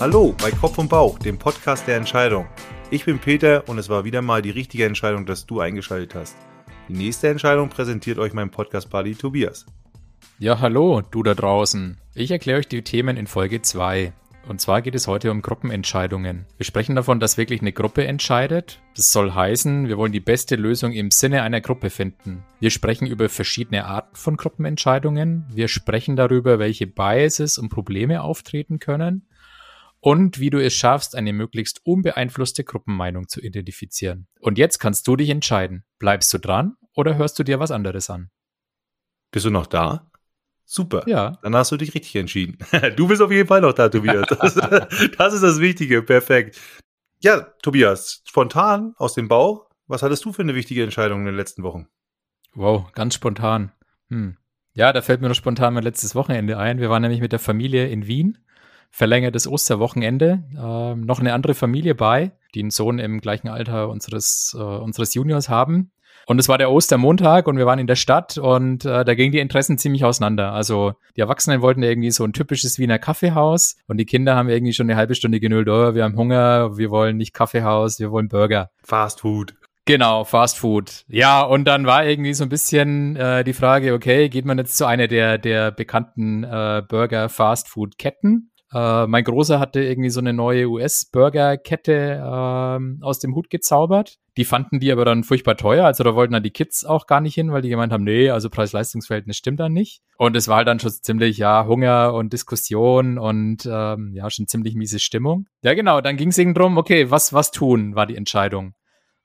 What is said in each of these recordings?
Hallo bei Kopf und Bauch, dem Podcast der Entscheidung. Ich bin Peter und es war wieder mal die richtige Entscheidung, dass du eingeschaltet hast. Die nächste Entscheidung präsentiert euch mein Podcast-Buddy Tobias. Ja, hallo, du da draußen. Ich erkläre euch die Themen in Folge 2. Und zwar geht es heute um Gruppenentscheidungen. Wir sprechen davon, dass wirklich eine Gruppe entscheidet. Das soll heißen, wir wollen die beste Lösung im Sinne einer Gruppe finden. Wir sprechen über verschiedene Arten von Gruppenentscheidungen. Wir sprechen darüber, welche Biases und Probleme auftreten können. Und wie du es schaffst, eine möglichst unbeeinflusste Gruppenmeinung zu identifizieren. Und jetzt kannst du dich entscheiden. Bleibst du dran oder hörst du dir was anderes an? Bist du noch da? Super. Ja. Dann hast du dich richtig entschieden. Du bist auf jeden Fall noch da, Tobias. Das, das ist das Wichtige. Perfekt. Ja, Tobias, spontan aus dem Bauch. Was hattest du für eine wichtige Entscheidung in den letzten Wochen? Wow, ganz spontan. Hm. Ja, da fällt mir noch spontan mein letztes Wochenende ein. Wir waren nämlich mit der Familie in Wien. Verlängertes Osterwochenende. Ähm, noch eine andere Familie bei, die einen Sohn im gleichen Alter unseres, äh, unseres Juniors haben. Und es war der Ostermontag und wir waren in der Stadt und äh, da gingen die Interessen ziemlich auseinander. Also die Erwachsenen wollten irgendwie so ein typisches Wiener Kaffeehaus und die Kinder haben irgendwie schon eine halbe Stunde genüllt, oh, wir haben Hunger, wir wollen nicht Kaffeehaus, wir wollen Burger. Fast Food. Genau, Fast Food. Ja, und dann war irgendwie so ein bisschen äh, die Frage, okay, geht man jetzt zu einer der, der bekannten äh, Burger-Fast Food-Ketten? Äh, mein Großer hatte irgendwie so eine neue US-Burger-Kette ähm, aus dem Hut gezaubert. Die fanden die aber dann furchtbar teuer. Also da wollten dann die Kids auch gar nicht hin, weil die gemeint haben, nee, also Preis-Leistungs-Verhältnis stimmt dann nicht. Und es war halt dann schon ziemlich, ja, Hunger und Diskussion und ähm, ja, schon ziemlich miese Stimmung. Ja, genau, dann ging es eben drum, okay, was, was tun, war die Entscheidung.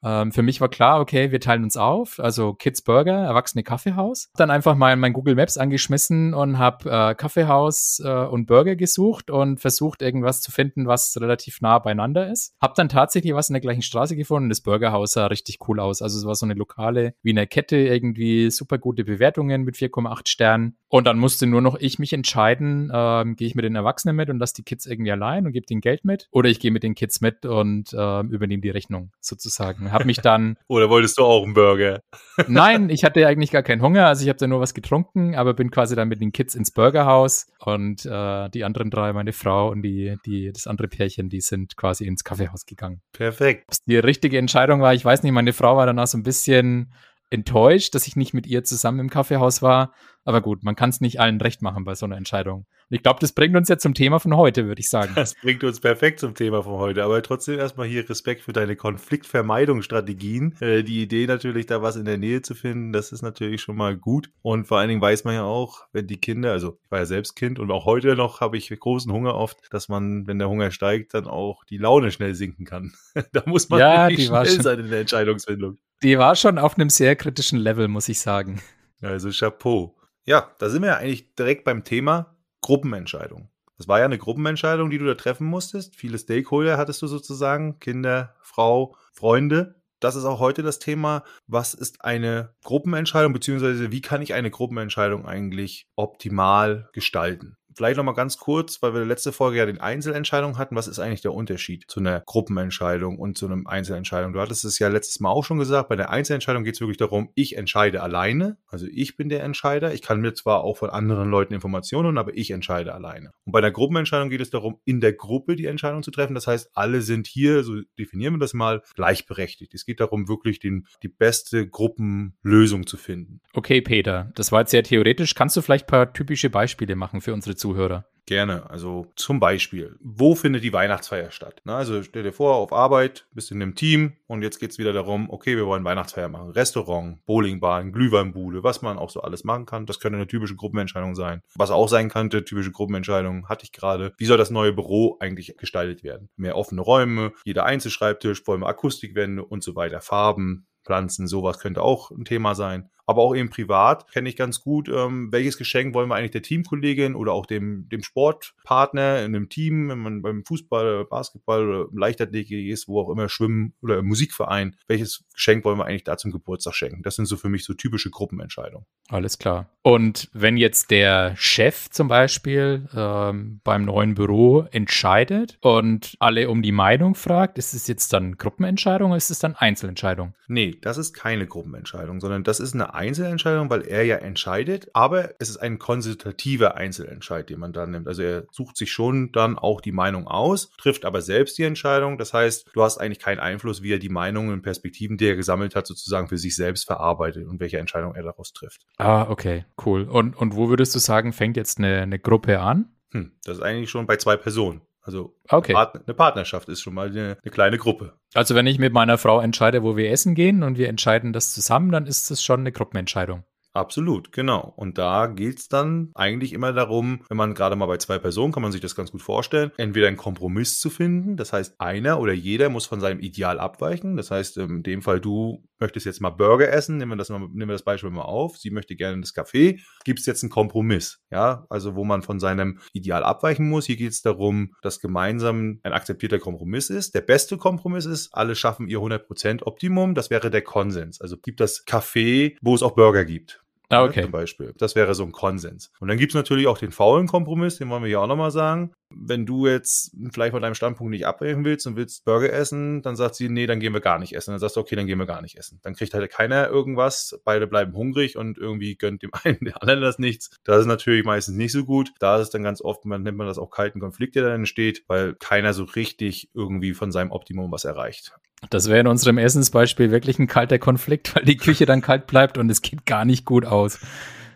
Ähm, für mich war klar, okay, wir teilen uns auf, also Kids Burger, Erwachsene Kaffeehaus. Dann einfach mal mein Google Maps angeschmissen und habe äh, Kaffeehaus äh, und Burger gesucht und versucht irgendwas zu finden, was relativ nah beieinander ist. Hab dann tatsächlich was in der gleichen Straße gefunden. Das Burgerhaus sah richtig cool aus. Also es war so eine lokale Wiener Kette, irgendwie super gute Bewertungen mit 4,8 Sternen. Und dann musste nur noch ich mich entscheiden, ähm, gehe ich mit den Erwachsenen mit und lasse die Kids irgendwie allein und gebe den Geld mit oder ich gehe mit den Kids mit und ähm, übernehme die Rechnung sozusagen. Habe mich dann. oder wolltest du auch einen Burger? Nein, ich hatte eigentlich gar keinen Hunger, also ich habe da nur was getrunken, aber bin quasi dann mit den Kids ins Burgerhaus und äh, die anderen drei, meine Frau und die, die, das andere Pärchen, die sind quasi ins Kaffeehaus gegangen. Perfekt. Ob die richtige Entscheidung war, ich weiß nicht, meine Frau war danach so ein bisschen enttäuscht, dass ich nicht mit ihr zusammen im Kaffeehaus war. Aber gut, man kann es nicht allen recht machen bei so einer Entscheidung. Und ich glaube, das bringt uns ja zum Thema von heute, würde ich sagen. Das bringt uns perfekt zum Thema von heute. Aber trotzdem erstmal hier Respekt für deine Konfliktvermeidungsstrategien. Äh, die Idee natürlich, da was in der Nähe zu finden, das ist natürlich schon mal gut. Und vor allen Dingen weiß man ja auch, wenn die Kinder, also ich war ja selbst Kind und auch heute noch habe ich großen Hunger oft, dass man, wenn der Hunger steigt, dann auch die Laune schnell sinken kann. da muss man ja, wirklich schnell schon, sein in der Entscheidungsfindung. Die war schon auf einem sehr kritischen Level, muss ich sagen. Also Chapeau. Ja, da sind wir ja eigentlich direkt beim Thema Gruppenentscheidung. Das war ja eine Gruppenentscheidung, die du da treffen musstest. Viele Stakeholder hattest du sozusagen, Kinder, Frau, Freunde. Das ist auch heute das Thema. Was ist eine Gruppenentscheidung, beziehungsweise wie kann ich eine Gruppenentscheidung eigentlich optimal gestalten? Vielleicht nochmal ganz kurz, weil wir letzte Folge ja den Einzelentscheidung hatten. Was ist eigentlich der Unterschied zu einer Gruppenentscheidung und zu einem Einzelentscheidung? Du hattest es ja letztes Mal auch schon gesagt. Bei der Einzelentscheidung geht es wirklich darum, ich entscheide alleine. Also ich bin der Entscheider. Ich kann mir zwar auch von anderen Leuten Informationen holen, aber ich entscheide alleine. Und bei der Gruppenentscheidung geht es darum, in der Gruppe die Entscheidung zu treffen. Das heißt, alle sind hier, so definieren wir das mal, gleichberechtigt. Es geht darum, wirklich den, die beste Gruppenlösung zu finden. Okay, Peter, das war jetzt sehr theoretisch. Kannst du vielleicht ein paar typische Beispiele machen für unsere Zuhörer? Gerne. Also zum Beispiel, wo findet die Weihnachtsfeier statt? Na, also stell dir vor, auf Arbeit, bist in einem Team und jetzt geht es wieder darum, okay, wir wollen Weihnachtsfeier machen. Restaurant, Bowlingbahn, Glühweinbude, was man auch so alles machen kann. Das könnte eine typische Gruppenentscheidung sein. Was auch sein könnte, typische Gruppenentscheidung, hatte ich gerade. Wie soll das neue Büro eigentlich gestaltet werden? Mehr offene Räume, jeder Einzelschreibtisch, wir Akustikwände und so weiter, Farben, Pflanzen, sowas könnte auch ein Thema sein aber auch eben privat kenne ich ganz gut, ähm, welches Geschenk wollen wir eigentlich der Teamkollegin oder auch dem, dem Sportpartner in einem Team, wenn man beim Fußball, Basketball oder Leichtathletik ist, wo auch immer Schwimmen oder im Musikverein, welches Geschenk wollen wir eigentlich da zum Geburtstag schenken? Das sind so für mich so typische Gruppenentscheidungen. Alles klar. Und wenn jetzt der Chef zum Beispiel ähm, beim neuen Büro entscheidet und alle um die Meinung fragt, ist es jetzt dann Gruppenentscheidung oder ist es dann Einzelentscheidung? Nee, das ist keine Gruppenentscheidung, sondern das ist eine eine Einzelentscheidung, weil er ja entscheidet, aber es ist ein konsultativer Einzelentscheid, den man dann nimmt. Also er sucht sich schon dann auch die Meinung aus, trifft aber selbst die Entscheidung. Das heißt, du hast eigentlich keinen Einfluss, wie er die Meinungen und Perspektiven, die er gesammelt hat, sozusagen für sich selbst verarbeitet und welche Entscheidung er daraus trifft. Ah, okay, cool. Und, und wo würdest du sagen, fängt jetzt eine, eine Gruppe an? Hm, das ist eigentlich schon bei zwei Personen. Also okay. eine Partnerschaft ist schon mal eine, eine, kleine Gruppe. Also wenn ich mit meiner Frau entscheide, wo wir essen gehen und wir entscheiden das zusammen, dann ist das schon eine Gruppenentscheidung. Absolut, genau. Und da geht es dann eigentlich immer darum, wenn man gerade mal bei zwei Personen, kann man sich das ganz gut vorstellen, entweder einen Kompromiss zu finden. Das heißt, einer oder jeder muss von seinem Ideal abweichen. Das heißt, in dem Fall, du möchtest jetzt mal Burger essen, nehmen wir das, mal, nehmen wir das Beispiel mal auf. Sie möchte gerne das Café. Gibt es jetzt einen Kompromiss? Ja, also wo man von seinem Ideal abweichen muss. Hier geht es darum, dass gemeinsam ein akzeptierter Kompromiss ist. Der beste Kompromiss ist, alle schaffen ihr 100% Optimum. Das wäre der Konsens. Also gibt das Café, wo es auch Burger gibt. Ah, ne, okay. Zum Beispiel. Das wäre so ein Konsens. Und dann gibt es natürlich auch den faulen Kompromiss, den wollen wir hier auch nochmal sagen. Wenn du jetzt vielleicht von deinem Standpunkt nicht abbrechen willst und willst Burger essen, dann sagt sie, nee, dann gehen wir gar nicht essen. Dann sagst du, okay, dann gehen wir gar nicht essen. Dann kriegt halt keiner irgendwas, beide bleiben hungrig und irgendwie gönnt dem einen der anderen das nichts. Das ist natürlich meistens nicht so gut. Da ist es dann ganz oft, man nennt man das auch kalten Konflikt, der dann entsteht, weil keiner so richtig irgendwie von seinem Optimum was erreicht. Das wäre in unserem Essensbeispiel wirklich ein kalter Konflikt, weil die Küche dann kalt bleibt und es geht gar nicht gut aus.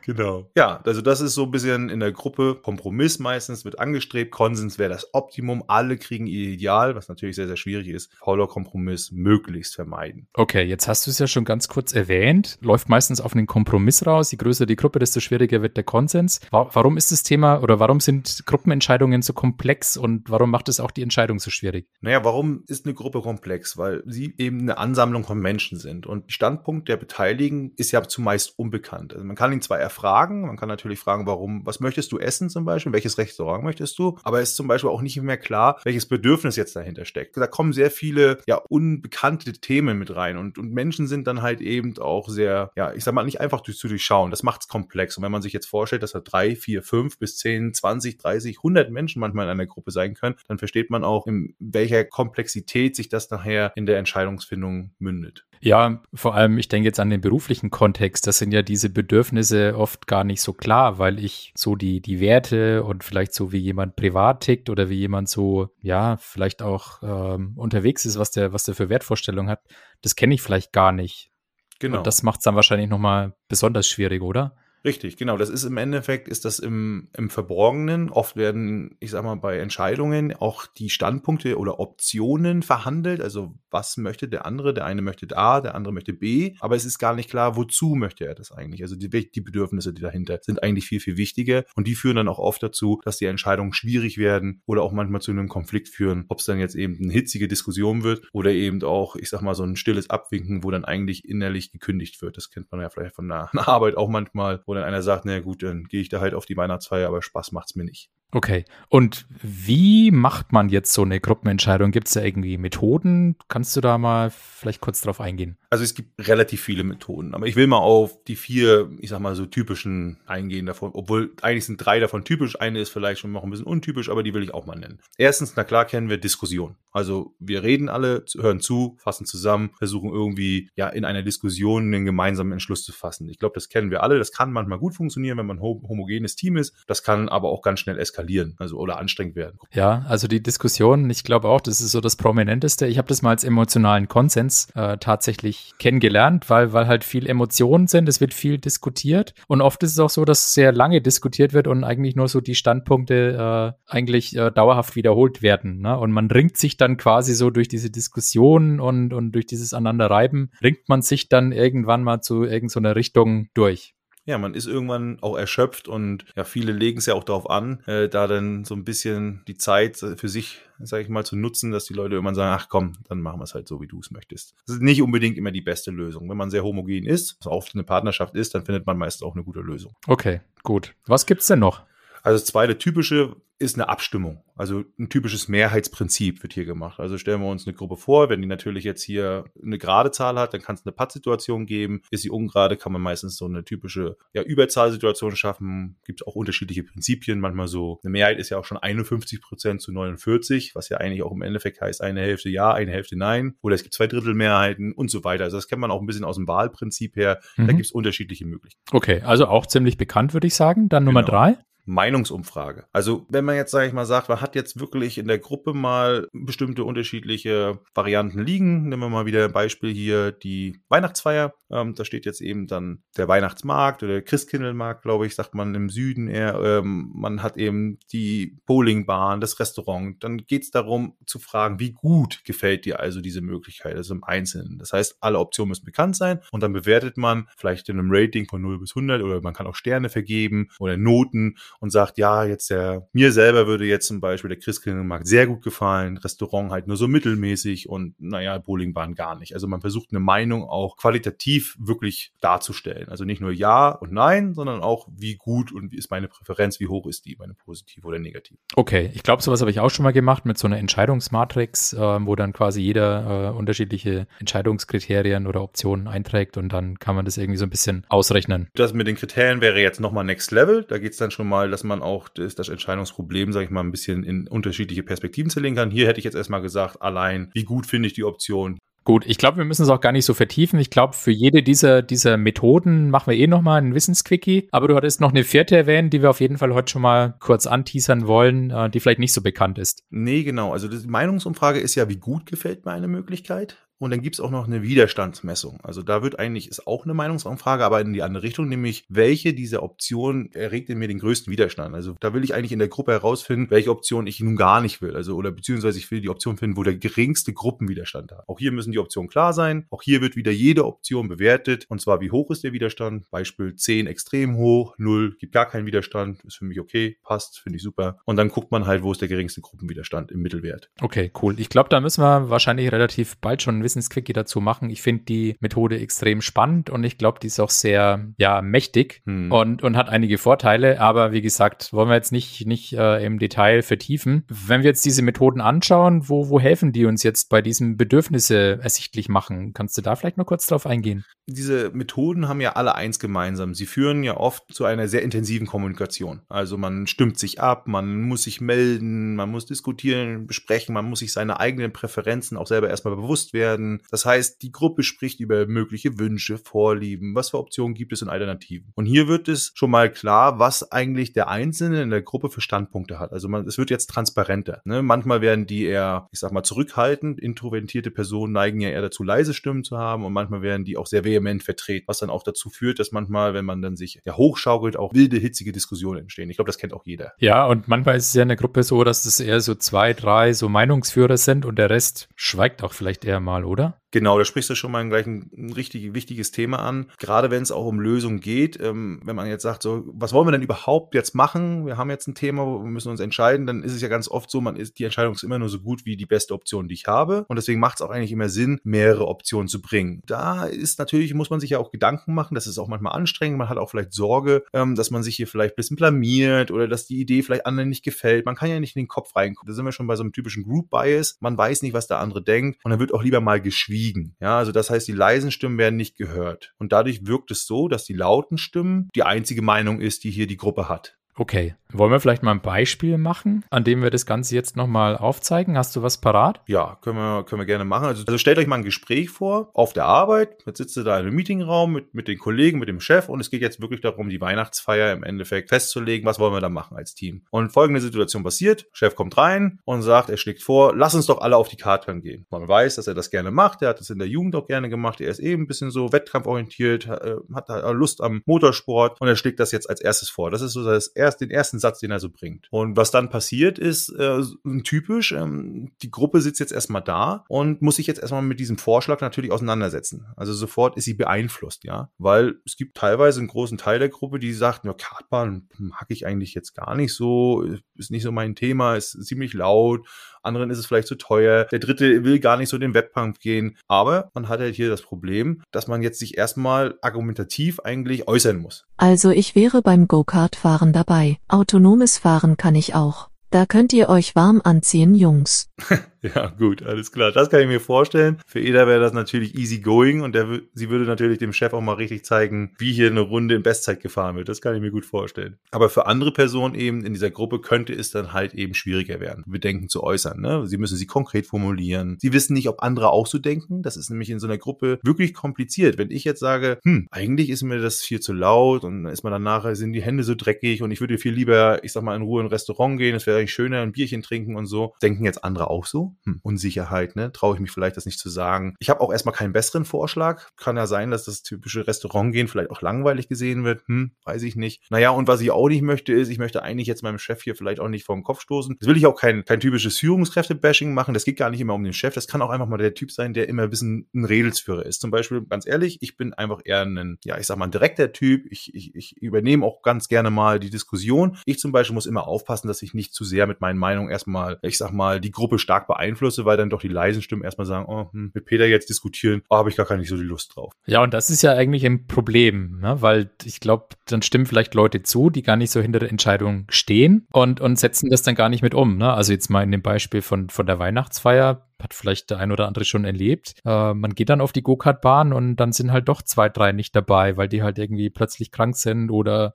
Genau. Ja, also das ist so ein bisschen in der Gruppe Kompromiss meistens wird angestrebt. Konsens wäre das Optimum. Alle kriegen ihr Ideal, was natürlich sehr, sehr schwierig ist. Fauler Kompromiss möglichst vermeiden. Okay, jetzt hast du es ja schon ganz kurz erwähnt. Läuft meistens auf einen Kompromiss raus. Je größer die Gruppe, desto schwieriger wird der Konsens. Warum ist das Thema oder warum sind Gruppenentscheidungen so komplex und warum macht es auch die Entscheidung so schwierig? Naja, warum ist eine Gruppe komplex? Weil sie eben eine Ansammlung von Menschen sind. Und Standpunkt der Beteiligten ist ja zumeist unbekannt. Also man kann ihn zwar erfahren, fragen. Man kann natürlich fragen, warum, was möchtest du essen zum Beispiel? Welches Restaurant möchtest du? Aber es ist zum Beispiel auch nicht mehr klar, welches Bedürfnis jetzt dahinter steckt. Da kommen sehr viele, ja, unbekannte Themen mit rein und, und Menschen sind dann halt eben auch sehr, ja, ich sag mal, nicht einfach durch, zu durchschauen. Das macht es komplex. Und wenn man sich jetzt vorstellt, dass da drei, vier, fünf bis zehn, zwanzig, dreißig, hundert Menschen manchmal in einer Gruppe sein können, dann versteht man auch, in welcher Komplexität sich das nachher in der Entscheidungsfindung mündet. Ja, vor allem, ich denke jetzt an den beruflichen Kontext. Das sind ja diese Bedürfnisse oft gar nicht so klar, weil ich so die, die Werte und vielleicht so wie jemand privat tickt oder wie jemand so, ja, vielleicht auch ähm, unterwegs ist, was der, was der für Wertvorstellungen hat, das kenne ich vielleicht gar nicht. Genau. Und das macht es dann wahrscheinlich nochmal besonders schwierig, oder? Richtig, genau. Das ist im Endeffekt, ist das im, im Verborgenen. Oft werden, ich sag mal, bei Entscheidungen auch die Standpunkte oder Optionen verhandelt. Also was möchte der andere? Der eine möchte A, der andere möchte B. Aber es ist gar nicht klar, wozu möchte er das eigentlich? Also die, die Bedürfnisse, die dahinter sind eigentlich viel, viel wichtiger. Und die führen dann auch oft dazu, dass die Entscheidungen schwierig werden oder auch manchmal zu einem Konflikt führen. Ob es dann jetzt eben eine hitzige Diskussion wird oder eben auch, ich sag mal, so ein stilles Abwinken, wo dann eigentlich innerlich gekündigt wird. Das kennt man ja vielleicht von einer, Arbeit auch manchmal, wo dann einer sagt, na gut, dann gehe ich da halt auf die Weihnachtsfeier, aber Spaß macht's mir nicht. Okay. Und wie macht man jetzt so eine Gruppenentscheidung? Gibt es da irgendwie Methoden? Kannst du da mal vielleicht kurz drauf eingehen? Also es gibt relativ viele Methoden, aber ich will mal auf die vier, ich sag mal so typischen eingehen davon, obwohl eigentlich sind drei davon typisch. Eine ist vielleicht schon noch ein bisschen untypisch, aber die will ich auch mal nennen. Erstens, na klar kennen wir Diskussion. Also wir reden alle, hören zu, fassen zusammen, versuchen irgendwie ja in einer Diskussion einen gemeinsamen Entschluss zu fassen. Ich glaube, das kennen wir alle. Das kann manchmal gut funktionieren, wenn man ein homogenes Team ist. Das kann aber auch ganz schnell eskalieren eskalieren, also oder anstrengend werden. Ja, also die Diskussion, ich glaube auch, das ist so das Prominenteste. Ich habe das mal als emotionalen Konsens äh, tatsächlich kennengelernt, weil, weil halt viel Emotionen sind, es wird viel diskutiert und oft ist es auch so, dass sehr lange diskutiert wird und eigentlich nur so die Standpunkte äh, eigentlich äh, dauerhaft wiederholt werden. Ne? Und man ringt sich dann quasi so durch diese Diskussion und, und durch dieses Aneinanderreiben, ringt man sich dann irgendwann mal zu irgendeiner so Richtung durch ja, man ist irgendwann auch erschöpft und ja, viele legen es ja auch darauf an, äh, da dann so ein bisschen die Zeit für sich, sage ich mal, zu nutzen, dass die Leute irgendwann sagen, ach komm, dann machen wir es halt so, wie du es möchtest. Das ist nicht unbedingt immer die beste Lösung. Wenn man sehr homogen ist, was oft eine Partnerschaft ist, dann findet man meist auch eine gute Lösung. Okay, gut. Was gibt's denn noch? Also das zweite typische ist eine Abstimmung. Also ein typisches Mehrheitsprinzip wird hier gemacht. Also stellen wir uns eine Gruppe vor, wenn die natürlich jetzt hier eine gerade Zahl hat, dann kann es eine Pattsituation geben. Ist sie ungerade, kann man meistens so eine typische ja, Überzahlsituation schaffen. Gibt auch unterschiedliche Prinzipien. Manchmal so, eine Mehrheit ist ja auch schon 51 Prozent zu 49, was ja eigentlich auch im Endeffekt heißt, eine Hälfte ja, eine Hälfte nein. Oder es gibt zwei Drittel Mehrheiten und so weiter. Also das kennt man auch ein bisschen aus dem Wahlprinzip her. Mhm. Da gibt es unterschiedliche Möglichkeiten. Okay, also auch ziemlich bekannt, würde ich sagen. Dann Nummer genau. drei. Meinungsumfrage. Also wenn man jetzt, sage ich mal, sagt, man hat jetzt wirklich in der Gruppe mal bestimmte unterschiedliche Varianten liegen. Nehmen wir mal wieder ein Beispiel hier, die Weihnachtsfeier. Ähm, da steht jetzt eben dann der Weihnachtsmarkt oder der Christkindlmarkt, glaube ich, sagt man im Süden eher. Ähm, man hat eben die Bowlingbahn, das Restaurant. Dann geht es darum zu fragen, wie gut gefällt dir also diese Möglichkeit, also im Einzelnen. Das heißt, alle Optionen müssen bekannt sein und dann bewertet man vielleicht in einem Rating von 0 bis 100 oder man kann auch Sterne vergeben oder Noten und sagt, ja, jetzt der, mir selber würde jetzt zum Beispiel der Christkindlmarkt sehr gut gefallen, Restaurant halt nur so mittelmäßig und naja, Bowlingbahn gar nicht. Also man versucht eine Meinung auch qualitativ wirklich darzustellen. Also nicht nur Ja und Nein, sondern auch wie gut und wie ist meine Präferenz, wie hoch ist die, meine positiv oder negativ. Okay, ich glaube, sowas habe ich auch schon mal gemacht mit so einer Entscheidungsmatrix, äh, wo dann quasi jeder äh, unterschiedliche Entscheidungskriterien oder Optionen einträgt und dann kann man das irgendwie so ein bisschen ausrechnen. Das mit den Kriterien wäre jetzt nochmal Next Level. Da geht es dann schon mal mal, dass man auch das, das Entscheidungsproblem, sage ich mal, ein bisschen in unterschiedliche Perspektiven zerlegen kann. Hier hätte ich jetzt erstmal gesagt, allein, wie gut finde ich die Option, Gut, ich glaube, wir müssen es auch gar nicht so vertiefen. Ich glaube, für jede dieser, dieser Methoden machen wir eh nochmal einen Wissensquickie. Aber du hattest noch eine vierte erwähnt, die wir auf jeden Fall heute schon mal kurz anteasern wollen, äh, die vielleicht nicht so bekannt ist. Nee, genau. Also die Meinungsumfrage ist ja, wie gut gefällt mir eine Möglichkeit? Und dann gibt's auch noch eine Widerstandsmessung. Also da wird eigentlich, ist auch eine Meinungsumfrage, aber in die andere Richtung, nämlich welche dieser Optionen erregt in mir den größten Widerstand. Also da will ich eigentlich in der Gruppe herausfinden, welche Option ich nun gar nicht will. Also oder beziehungsweise ich will die Option finden, wo der geringste Gruppenwiderstand hat. Auch hier müssen die Optionen klar sein. Auch hier wird wieder jede Option bewertet. Und zwar, wie hoch ist der Widerstand? Beispiel 10 extrem hoch, 0 gibt gar keinen Widerstand. Ist für mich okay, passt, finde ich super. Und dann guckt man halt, wo ist der geringste Gruppenwiderstand im Mittelwert. Okay, cool. Ich glaube, da müssen wir wahrscheinlich relativ bald schon Wissensquickie dazu machen. Ich finde die Methode extrem spannend und ich glaube, die ist auch sehr, ja, mächtig hm. und, und hat einige Vorteile. Aber wie gesagt, wollen wir jetzt nicht, nicht äh, im Detail vertiefen. Wenn wir jetzt diese Methoden anschauen, wo, wo helfen die uns jetzt bei diesem Bedürfnisse ersichtlich machen? Kannst du da vielleicht noch kurz drauf eingehen? Diese Methoden haben ja alle eins gemeinsam. Sie führen ja oft zu einer sehr intensiven Kommunikation. Also man stimmt sich ab, man muss sich melden, man muss diskutieren, besprechen, man muss sich seine eigenen Präferenzen auch selber erstmal bewusst werden. Das heißt, die Gruppe spricht über mögliche Wünsche, Vorlieben, was für Optionen gibt es und Alternativen. Und hier wird es schon mal klar, was eigentlich der Einzelne in der Gruppe für Standpunkte hat. Also man, es wird jetzt transparenter. Ne? Manchmal werden die eher, ich sag mal, zurückhaltend. Introvertierte Personen neigen ja eher dazu, leise Stimmen zu haben und manchmal werden die auch sehr vehement vertreten, was dann auch dazu führt, dass manchmal, wenn man dann sich ja hochschaukelt, auch wilde, hitzige Diskussionen entstehen. Ich glaube, das kennt auch jeder. Ja, und manchmal ist es ja in der Gruppe so, dass es eher so zwei, drei so Meinungsführer sind und der Rest schweigt auch vielleicht eher mal, oder? Genau, da sprichst du schon mal gleich ein, ein richtig wichtiges Thema an. Gerade wenn es auch um Lösungen geht, ähm, wenn man jetzt sagt, so, was wollen wir denn überhaupt jetzt machen? Wir haben jetzt ein Thema, wir müssen uns entscheiden, dann ist es ja ganz oft so, man ist, die Entscheidung ist immer nur so gut wie die beste Option, die ich habe. Und deswegen macht es auch eigentlich immer Sinn, mehrere Optionen zu bringen. Da ist natürlich, muss man sich ja auch Gedanken machen, das ist auch manchmal anstrengend, man hat auch vielleicht Sorge, ähm, dass man sich hier vielleicht ein bisschen blamiert oder dass die Idee vielleicht anderen nicht gefällt. Man kann ja nicht in den Kopf reingucken. Da sind wir schon bei so einem typischen Group Bias. Man weiß nicht, was der andere denkt und dann wird auch lieber mal geschwiegen schwiegen. Ja, also das heißt, die leisen Stimmen werden nicht gehört. Und dadurch wirkt es so, dass die lauten Stimmen die einzige Meinung ist, die hier die Gruppe hat. Okay. Wollen wir vielleicht mal ein Beispiel machen, an dem wir das Ganze jetzt nochmal aufzeigen? Hast du was parat? Ja, können wir, können wir gerne machen. Also, also stellt euch mal ein Gespräch vor, auf der Arbeit. Jetzt sitzt ihr da in einem Meetingraum mit, mit den Kollegen, mit dem Chef und es geht jetzt wirklich darum, die Weihnachtsfeier im Endeffekt festzulegen. Was wollen wir da machen als Team? Und folgende Situation passiert. Chef kommt rein und sagt, er schlägt vor, lass uns doch alle auf die Karten gehen. Man weiß, dass er das gerne macht. Er hat das in der Jugend auch gerne gemacht. Er ist eben ein bisschen so wettkampforientiert, äh, hat Lust am Motorsport und er schlägt das jetzt als erstes vor. Das ist so das erste erst den ersten Satz, den er so bringt. Und was dann passiert ist, äh, typisch, ähm, die Gruppe sitzt jetzt erstmal da und muss sich jetzt erstmal mit diesem Vorschlag natürlich auseinandersetzen. Also sofort ist sie beeinflusst, ja. Weil es gibt teilweise einen großen Teil der Gruppe, die sagt, ja, Kartbahn mag ich eigentlich jetzt gar nicht so, ist nicht so mein Thema, ist ziemlich laut anderen ist es vielleicht zu teuer, der dritte will gar nicht so den Wettkampf gehen. Aber man hat halt hier das Problem, dass man jetzt sich erstmal argumentativ eigentlich äußern muss. Also ich wäre beim Go-Kart-Fahren dabei 2. Autonomes Fahren kann ich auch. Da könnt ihr euch warm anziehen, Jungs. Ja, gut, alles klar. Das kann ich mir vorstellen. Für Eda wäre das natürlich easy going und der, sie würde natürlich dem Chef auch mal richtig zeigen, wie hier eine Runde in Bestzeit gefahren wird. Das kann ich mir gut vorstellen. Aber für andere Personen eben in dieser Gruppe könnte es dann halt eben schwieriger werden, Bedenken zu äußern. Ne? Sie müssen sie konkret formulieren. Sie wissen nicht, ob andere auch so denken. Das ist nämlich in so einer Gruppe wirklich kompliziert. Wenn ich jetzt sage, hm, eigentlich ist mir das viel zu laut und ist man dann nachher, sind die Hände so dreckig und ich würde viel lieber, ich sag mal, in Ruhe in ein Restaurant gehen, es wäre eigentlich schöner, ein Bierchen trinken und so. Denken jetzt andere auch so? Hm, Unsicherheit, ne? Traue ich mich vielleicht das nicht zu sagen. Ich habe auch erstmal keinen besseren Vorschlag. Kann ja sein, dass das typische Restaurant gehen vielleicht auch langweilig gesehen wird. Hm, weiß ich nicht. Naja, und was ich auch nicht möchte, ist, ich möchte eigentlich jetzt meinem Chef hier vielleicht auch nicht vor den Kopf stoßen. Das will ich auch kein, kein typisches Führungskräfte-Bashing machen. Das geht gar nicht immer um den Chef. Das kann auch einfach mal der Typ sein, der immer ein bisschen ein Redelsführer ist. Zum Beispiel, ganz ehrlich, ich bin einfach eher ein, ja, ich sag mal, ein direkter Typ. Ich, ich, ich übernehme auch ganz gerne mal die Diskussion. Ich zum Beispiel muss immer aufpassen, dass ich nicht zu sehr mit meinen Meinungen erstmal, ich sag mal, die Gruppe stark beeinflusse, weil dann doch die leisen Stimmen erstmal sagen, oh, hm, mit Peter jetzt diskutieren, oh, habe ich gar keine so die Lust drauf. Ja, und das ist ja eigentlich ein Problem, ne? weil ich glaube, dann stimmen vielleicht Leute zu, die gar nicht so hinter der Entscheidung stehen und, und setzen das dann gar nicht mit um. Ne? Also jetzt mal in dem Beispiel von, von der Weihnachtsfeier, hat vielleicht der ein oder andere schon erlebt. Äh, man geht dann auf die Go-Kart-Bahn und dann sind halt doch zwei, drei nicht dabei, weil die halt irgendwie plötzlich krank sind oder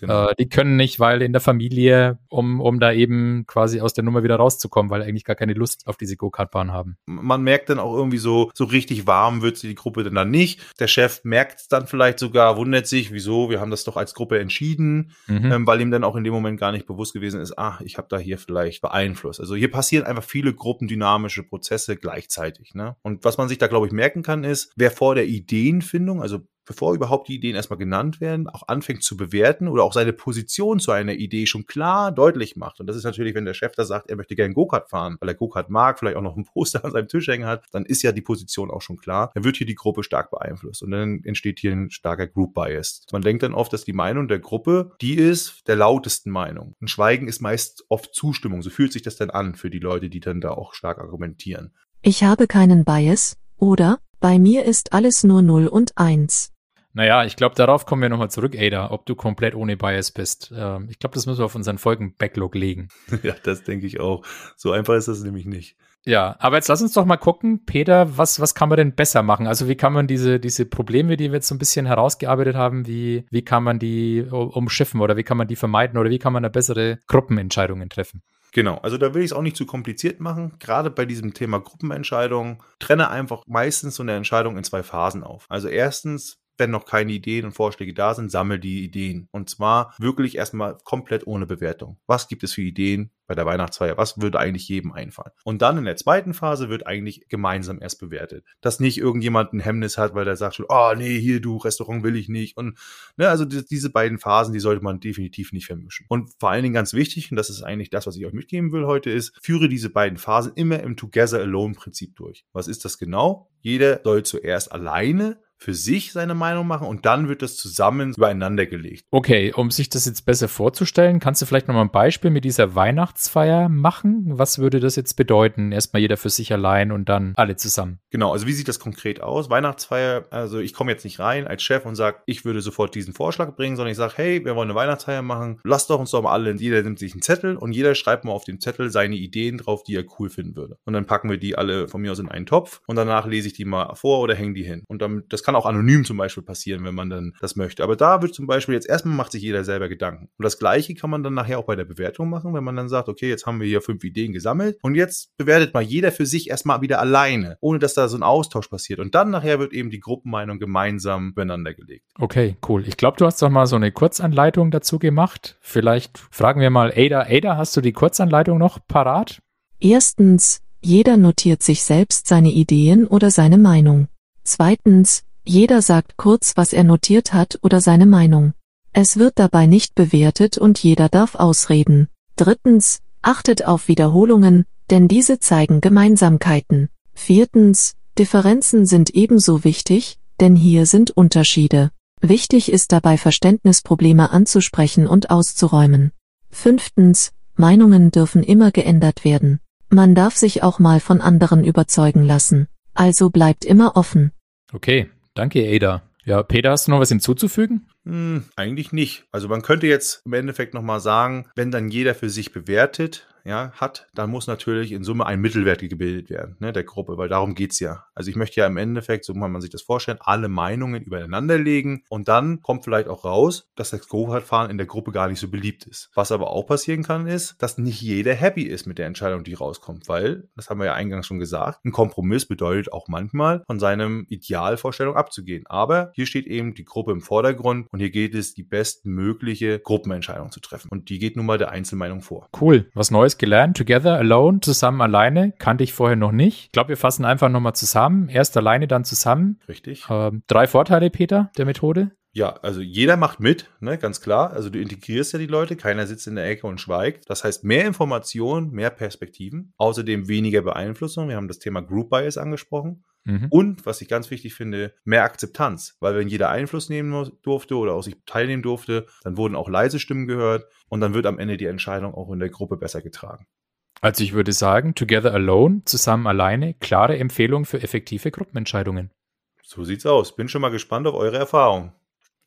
genau. äh, die können nicht, weil in der Familie, um, um da eben quasi aus der Nummer wieder rauszukommen, weil eigentlich gar keine Lust auf diese Go-Kart-Bahn haben. Man merkt dann auch irgendwie so, so richtig warm wird die Gruppe denn dann nicht. Der Chef merkt es dann vielleicht sogar, wundert sich, wieso, wir haben das doch als Gruppe entschieden, mhm. ähm, weil ihm dann auch in dem Moment gar nicht bewusst gewesen ist, ah, ich habe da hier vielleicht beeinflusst. Also hier passieren einfach viele gruppendynamische Prozesse Prozesse gleichzeitig. Ne? Und was man sich da, glaube ich, merken kann, ist, wer vor der Ideenfindung, also bevor überhaupt die Ideen erstmal genannt werden, auch anfängt zu bewerten oder auch seine Position zu einer Idee schon klar deutlich macht. Und das ist natürlich, wenn der Chef da sagt, er möchte gerne Go-Kart fahren, weil er Go-Kart mag, vielleicht auch noch ein Poster an seinem Tisch hängen hat, dann ist ja die Position auch schon klar. Dann wird hier die Gruppe stark beeinflusst und dann entsteht hier ein starker Group Bias. Man denkt dann oft, dass die Meinung der Gruppe die ist der lautesten Meinung. Ein Schweigen ist meist oft Zustimmung. So fühlt sich das dann an für die Leute, die dann da auch stark argumentieren. Ich habe keinen Bias, oder? Bei mir ist alles nur 0 und 1. Naja, ich glaube, darauf kommen wir nochmal zurück, Ada, ob du komplett ohne Bias bist. Ähm, ich glaube, das müssen wir auf unseren Folgen-Backlog legen. Ja, das denke ich auch. So einfach ist das nämlich nicht. Ja, aber jetzt lass uns doch mal gucken, Peter, was, was kann man denn besser machen? Also wie kann man diese, diese Probleme, die wir jetzt so ein bisschen herausgearbeitet haben, wie, wie kann man die umschiffen oder wie kann man die vermeiden oder wie kann man da bessere Gruppenentscheidungen treffen? Genau, also da will ich es auch nicht zu kompliziert machen. Gerade bei diesem Thema Gruppenentscheidung trenne einfach meistens so eine Entscheidung in zwei Phasen auf. Also erstens, wenn noch keine Ideen und Vorschläge da sind, sammel die Ideen. Und zwar wirklich erstmal komplett ohne Bewertung. Was gibt es für Ideen bei der Weihnachtsfeier? Was würde eigentlich jedem einfallen? Und dann in der zweiten Phase wird eigentlich gemeinsam erst bewertet. Dass nicht irgendjemand ein Hemmnis hat, weil der sagt schon, oh nee, hier du, Restaurant will ich nicht. Und ne, also die, diese beiden Phasen, die sollte man definitiv nicht vermischen. Und vor allen Dingen ganz wichtig, und das ist eigentlich das, was ich euch mitgeben will heute, ist, führe diese beiden Phasen immer im Together Alone Prinzip durch. Was ist das genau? Jeder soll zuerst alleine für sich seine Meinung machen und dann wird das zusammen übereinander gelegt. Okay, um sich das jetzt besser vorzustellen, kannst du vielleicht nochmal ein Beispiel mit dieser Weihnachtsfeier machen? Was würde das jetzt bedeuten? Erstmal jeder für sich allein und dann alle zusammen. Genau, also wie sieht das konkret aus? Weihnachtsfeier, also ich komme jetzt nicht rein als Chef und sage, ich würde sofort diesen Vorschlag bringen, sondern ich sage, hey, wir wollen eine Weihnachtsfeier machen, lasst doch uns doch mal alle, jeder nimmt sich einen Zettel und jeder schreibt mal auf den Zettel seine Ideen drauf, die er cool finden würde. Und dann packen wir die alle von mir aus in einen Topf und danach lese ich die mal vor oder hänge die hin. Und dann, das kann kann auch anonym zum Beispiel passieren, wenn man dann das möchte. Aber da wird zum Beispiel jetzt erstmal macht sich jeder selber Gedanken. Und das Gleiche kann man dann nachher auch bei der Bewertung machen, wenn man dann sagt, okay, jetzt haben wir hier fünf Ideen gesammelt und jetzt bewertet mal jeder für sich erstmal wieder alleine, ohne dass da so ein Austausch passiert. Und dann nachher wird eben die Gruppenmeinung gemeinsam beieinander gelegt. Okay, cool. Ich glaube, du hast doch mal so eine Kurzanleitung dazu gemacht. Vielleicht fragen wir mal Ada. Ada, hast du die Kurzanleitung noch parat? Erstens, jeder notiert sich selbst seine Ideen oder seine Meinung. Zweitens, jeder sagt kurz, was er notiert hat oder seine Meinung. Es wird dabei nicht bewertet und jeder darf ausreden. Drittens, achtet auf Wiederholungen, denn diese zeigen Gemeinsamkeiten. Viertens, Differenzen sind ebenso wichtig, denn hier sind Unterschiede. Wichtig ist dabei Verständnisprobleme anzusprechen und auszuräumen. Fünftens, Meinungen dürfen immer geändert werden. Man darf sich auch mal von anderen überzeugen lassen. Also bleibt immer offen. Okay, Danke, Ada. Ja, Peter, hast du noch was hinzuzufügen? Hm, eigentlich nicht. Also man könnte jetzt im Endeffekt nochmal sagen, wenn dann jeder für sich bewertet, ja, hat, dann muss natürlich in Summe ein Mittelwert gebildet werden, ne, der Gruppe, weil darum geht's ja. Also ich möchte ja im Endeffekt, so kann man sich das vorstellen, alle Meinungen übereinander legen und dann kommt vielleicht auch raus, dass das Go-Kart-Fahren in der Gruppe gar nicht so beliebt ist. Was aber auch passieren kann, ist, dass nicht jeder happy ist mit der Entscheidung, die rauskommt, weil, das haben wir ja eingangs schon gesagt, ein Kompromiss bedeutet auch manchmal, von seinem Idealvorstellung abzugehen. Aber hier steht eben die Gruppe im Vordergrund und hier geht es, die bestmögliche Gruppenentscheidung zu treffen. Und die geht nun mal der Einzelmeinung vor. Cool. Was Neues gelernt. Together, alone, zusammen, alleine. Kannte ich vorher noch nicht. Ich glaube, wir fassen einfach nochmal zusammen. Erst alleine, dann zusammen. Richtig. Ähm, drei Vorteile, Peter, der Methode. Ja, also jeder macht mit, ne, ganz klar. Also du integrierst ja die Leute, keiner sitzt in der Ecke und schweigt. Das heißt, mehr Informationen, mehr Perspektiven, außerdem weniger Beeinflussung. Wir haben das Thema Group Bias angesprochen. Mhm. Und, was ich ganz wichtig finde, mehr Akzeptanz. Weil wenn jeder Einfluss nehmen durfte oder auch sich teilnehmen durfte, dann wurden auch leise Stimmen gehört und dann wird am Ende die Entscheidung auch in der Gruppe besser getragen. Also ich würde sagen, Together Alone, zusammen alleine, klare Empfehlung für effektive Gruppenentscheidungen. So sieht's aus. Bin schon mal gespannt auf eure Erfahrungen.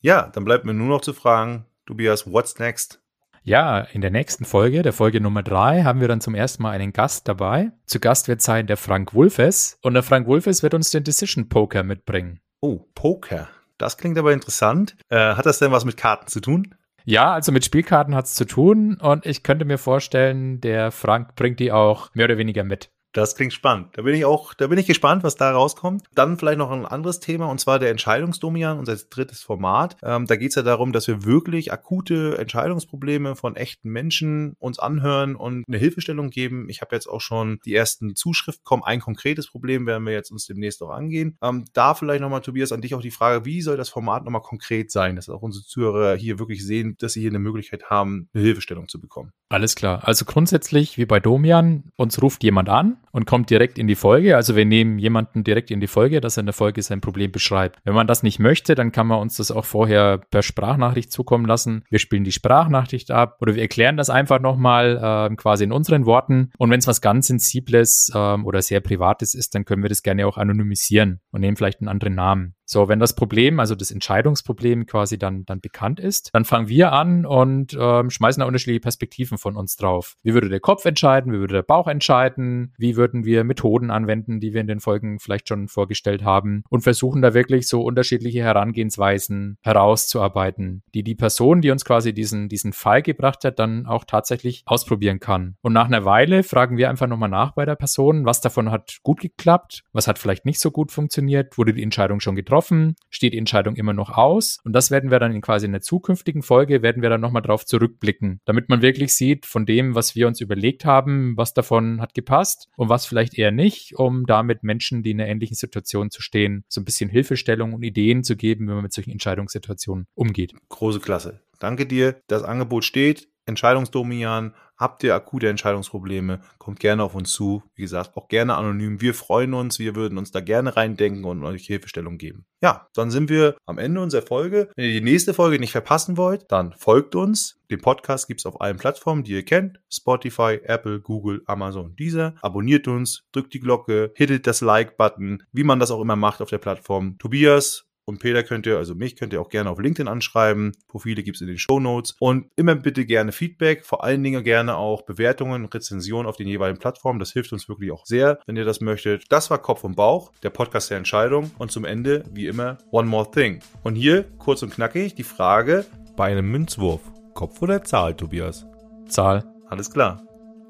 Ja, dann bleibt mir nur noch zu fragen, Tobias, what's next? Ja, in der nächsten Folge, der Folge Nummer drei, haben wir dann zum ersten Mal einen Gast dabei. Zu Gast wird sein der Frank Wulfes und der Frank Wulfes wird uns den Decision Poker mitbringen. Oh, Poker. Das klingt aber interessant. Äh, hat das denn was mit Karten zu tun? Ja, also mit Spielkarten hat es zu tun und ich könnte mir vorstellen, der Frank bringt die auch mehr oder weniger mit. Das klingt spannend. Da bin ich auch, da bin ich gespannt, was da rauskommt. Dann vielleicht noch ein anderes Thema, und zwar der Entscheidungsdomian, unser drittes Format. Ähm, da geht es ja darum, dass wir wirklich akute Entscheidungsprobleme von echten Menschen uns anhören und eine Hilfestellung geben. Ich habe jetzt auch schon die ersten Zuschriften kommen. Ein konkretes Problem werden wir jetzt uns demnächst auch angehen. Ähm, da vielleicht nochmal, Tobias, an dich auch die Frage, wie soll das Format nochmal konkret sein, dass auch unsere Zuhörer hier wirklich sehen, dass sie hier eine Möglichkeit haben, eine Hilfestellung zu bekommen. Alles klar. Also grundsätzlich, wie bei Domian, uns ruft jemand an und kommt direkt in die Folge. Also wir nehmen jemanden direkt in die Folge, dass er in der Folge sein Problem beschreibt. Wenn man das nicht möchte, dann kann man uns das auch vorher per Sprachnachricht zukommen lassen. Wir spielen die Sprachnachricht ab oder wir erklären das einfach nochmal äh, quasi in unseren Worten. Und wenn es was ganz Sensibles äh, oder sehr Privates ist, dann können wir das gerne auch anonymisieren und nehmen vielleicht einen anderen Namen. So, wenn das Problem, also das Entscheidungsproblem quasi dann, dann bekannt ist, dann fangen wir an und ähm, schmeißen da unterschiedliche Perspektiven von uns drauf. Wie würde der Kopf entscheiden? Wie würde der Bauch entscheiden? Wie würden wir Methoden anwenden, die wir in den Folgen vielleicht schon vorgestellt haben? Und versuchen da wirklich so unterschiedliche Herangehensweisen herauszuarbeiten, die die Person, die uns quasi diesen, diesen Fall gebracht hat, dann auch tatsächlich ausprobieren kann. Und nach einer Weile fragen wir einfach nochmal nach bei der Person, was davon hat gut geklappt, was hat vielleicht nicht so gut funktioniert, wurde die Entscheidung schon getroffen getroffen, steht die Entscheidung immer noch aus. Und das werden wir dann in quasi in der zukünftigen Folge, werden wir dann nochmal drauf zurückblicken, damit man wirklich sieht von dem, was wir uns überlegt haben, was davon hat gepasst und was vielleicht eher nicht, um damit Menschen, die in einer ähnlichen Situation zu stehen, so ein bisschen Hilfestellung und Ideen zu geben, wenn man mit solchen Entscheidungssituationen umgeht. Große Klasse. Danke dir. Das Angebot steht. Entscheidungsdomian, habt ihr akute Entscheidungsprobleme, kommt gerne auf uns zu. Wie gesagt, auch gerne anonym. Wir freuen uns, wir würden uns da gerne reindenken und euch Hilfestellung geben. Ja, dann sind wir am Ende unserer Folge. Wenn ihr die nächste Folge nicht verpassen wollt, dann folgt uns. Den Podcast gibt es auf allen Plattformen, die ihr kennt. Spotify, Apple, Google, Amazon, dieser. Abonniert uns, drückt die Glocke, hittet das Like-Button, wie man das auch immer macht auf der Plattform. Tobias, und Peter könnt ihr, also mich könnt ihr auch gerne auf LinkedIn anschreiben. Profile gibt es in den Show Notes. Und immer bitte gerne Feedback, vor allen Dingen gerne auch Bewertungen, Rezensionen auf den jeweiligen Plattformen. Das hilft uns wirklich auch sehr, wenn ihr das möchtet. Das war Kopf und Bauch, der Podcast der Entscheidung. Und zum Ende, wie immer, One More Thing. Und hier, kurz und knackig, die Frage bei einem Münzwurf. Kopf oder Zahl, Tobias? Zahl. Alles klar.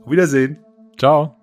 Auf Wiedersehen. Ciao.